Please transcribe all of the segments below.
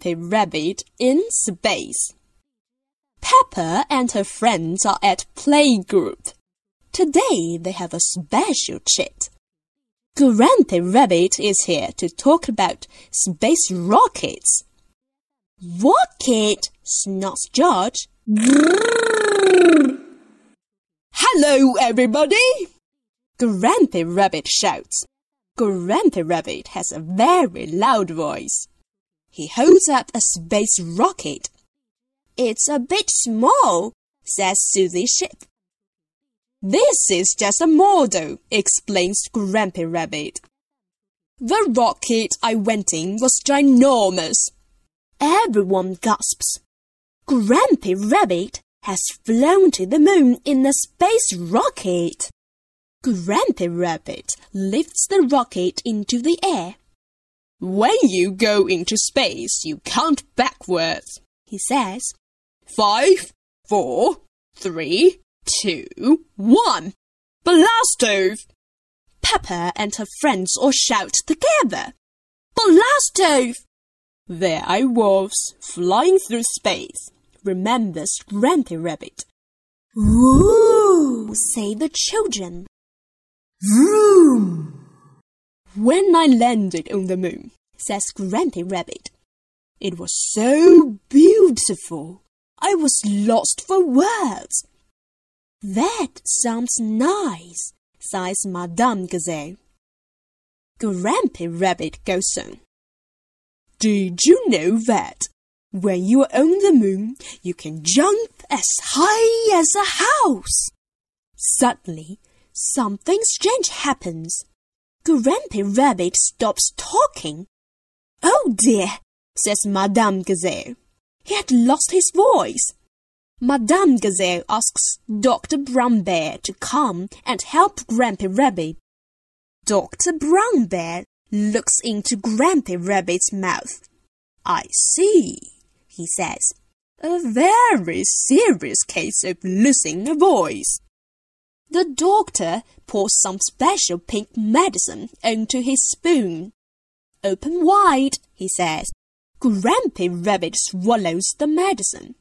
Grampy Rabbit in space. Peppa and her friends are at playgroup. Today they have a special chat. Grampy Rabbit is here to talk about space rockets. Rocket, snorts George. Hello, everybody! Grampy Rabbit shouts. Grampy Rabbit has a very loud voice. He holds up a space rocket. It's a bit small, says Susie Sheep. This is just a model, explains Grampy Rabbit. The rocket I went in was ginormous. Everyone gasps. Grampy Rabbit has flown to the moon in a space rocket. Grampy Rabbit lifts the rocket into the air. When you go into space, you count backwards, he says. Five, four, three, two, one. Blast off! Peppa and her friends all shout together. Blast off! There I was, flying through space, remembers Grampy Rabbit. Woo! say the children. Vroom! When I landed on the moon, says Grampy Rabbit, it was so beautiful. I was lost for words. That sounds nice, sighs Madame Gazelle. Grampy Rabbit goes on. Did you know that when you on the moon, you can jump as high as a house? Suddenly, something strange happens. Grampy Rabbit stops talking. Oh dear, says Madame Gazelle. He had lost his voice. Madame Gazelle asks Dr. Brown Bear to come and help Grampy Rabbit. Dr. Brown Bear looks into Grampy Rabbit's mouth. I see, he says. A very serious case of losing a voice. The doctor pours some special pink medicine onto his spoon. Open wide, he says. Grampy Rabbit swallows the medicine.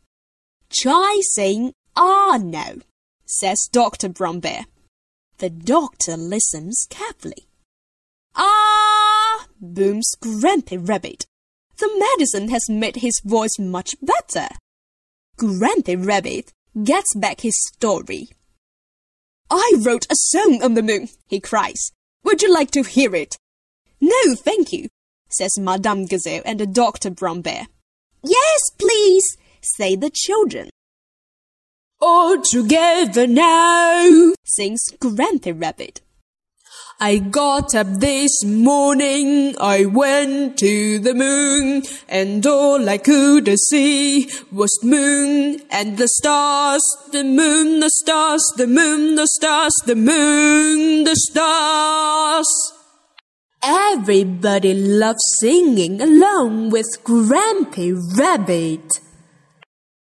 Try saying ah no, says Dr. Brown Bear. The doctor listens carefully. Ah, booms Grampy Rabbit. The medicine has made his voice much better. Grampy Rabbit gets back his story. I wrote a song on the moon, he cries. Would you like to hear it? No, thank you, says Madame Gazelle and Dr. Brown Bear. Yes, please, say the children. All together now, sings Grampy Rabbit. I got up this morning, I went to the moon, and all I could see was moon and the stars, the moon, the stars, the moon, the stars, the moon, the stars. Everybody loves singing along with Grampy Rabbit.